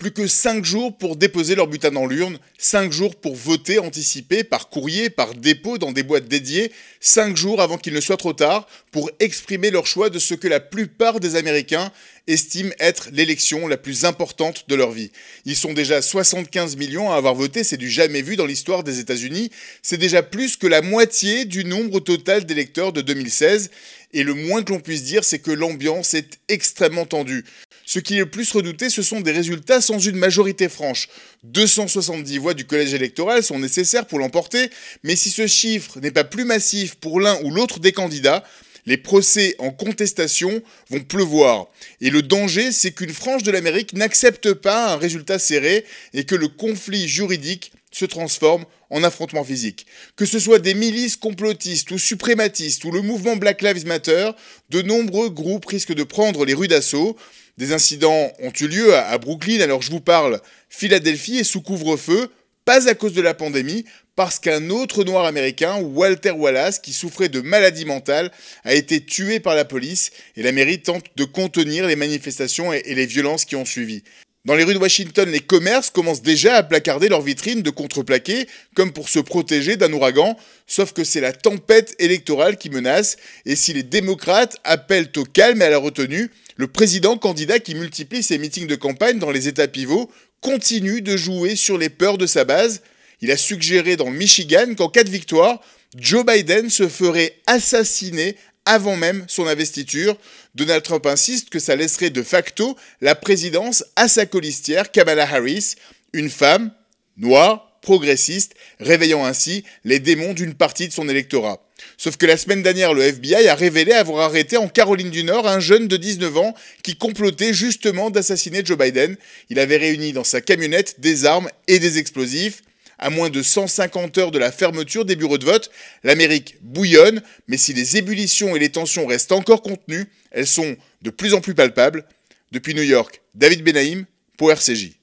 Plus que 5 jours pour déposer leur butin dans l'urne, 5 jours pour voter anticipé par courrier, par dépôt dans des boîtes dédiées, 5 jours avant qu'il ne soit trop tard pour exprimer leur choix de ce que la plupart des Américains estiment être l'élection la plus importante de leur vie. Ils sont déjà 75 millions à avoir voté, c'est du jamais vu dans l'histoire des États-Unis, c'est déjà plus que la moitié du nombre total d'électeurs de 2016, et le moins que l'on puisse dire, c'est que l'ambiance est extrêmement tendue. Ce qui est le plus redouté, ce sont des résultats sans une majorité franche. 270 voix du collège électoral sont nécessaires pour l'emporter, mais si ce chiffre n'est pas plus massif pour l'un ou l'autre des candidats, les procès en contestation vont pleuvoir. Et le danger, c'est qu'une frange de l'Amérique n'accepte pas un résultat serré et que le conflit juridique se transforme en affrontement physique. Que ce soit des milices complotistes ou suprématistes ou le mouvement Black Lives Matter, de nombreux groupes risquent de prendre les rues d'assaut. Des incidents ont eu lieu à, Brooklyn, alors je vous parle Philadelphie est sous couvre-feu, pas à cause de la pandémie, parce qu'un autre noir américain, Walter Wallace, qui souffrait de maladie mentale, a été tué par la police et la mairie tente de contenir les manifestations et, les violences qui ont suivi. Dans les rues de Washington, les commerces commencent déjà à placarder leurs vitrines de contreplaqué, comme pour se protéger d'un ouragan, sauf que c'est la tempête électorale qui menace, et si les démocrates appellent au calme et à la retenue, le président candidat qui multiplie ses meetings de campagne dans les États pivots continue de jouer sur les peurs de sa base. Il a suggéré dans Michigan qu'en cas de victoire, Joe Biden se ferait assassiner avant même son investiture. Donald Trump insiste que ça laisserait de facto la présidence à sa colistière Kamala Harris, une femme noire, progressiste, réveillant ainsi les démons d'une partie de son électorat. Sauf que la semaine dernière, le FBI a révélé avoir arrêté en Caroline du Nord un jeune de 19 ans qui complotait justement d'assassiner Joe Biden. Il avait réuni dans sa camionnette des armes et des explosifs. À moins de 150 heures de la fermeture des bureaux de vote, l'Amérique bouillonne, mais si les ébullitions et les tensions restent encore contenues, elles sont de plus en plus palpables. Depuis New York, David Benaïm pour RCJ.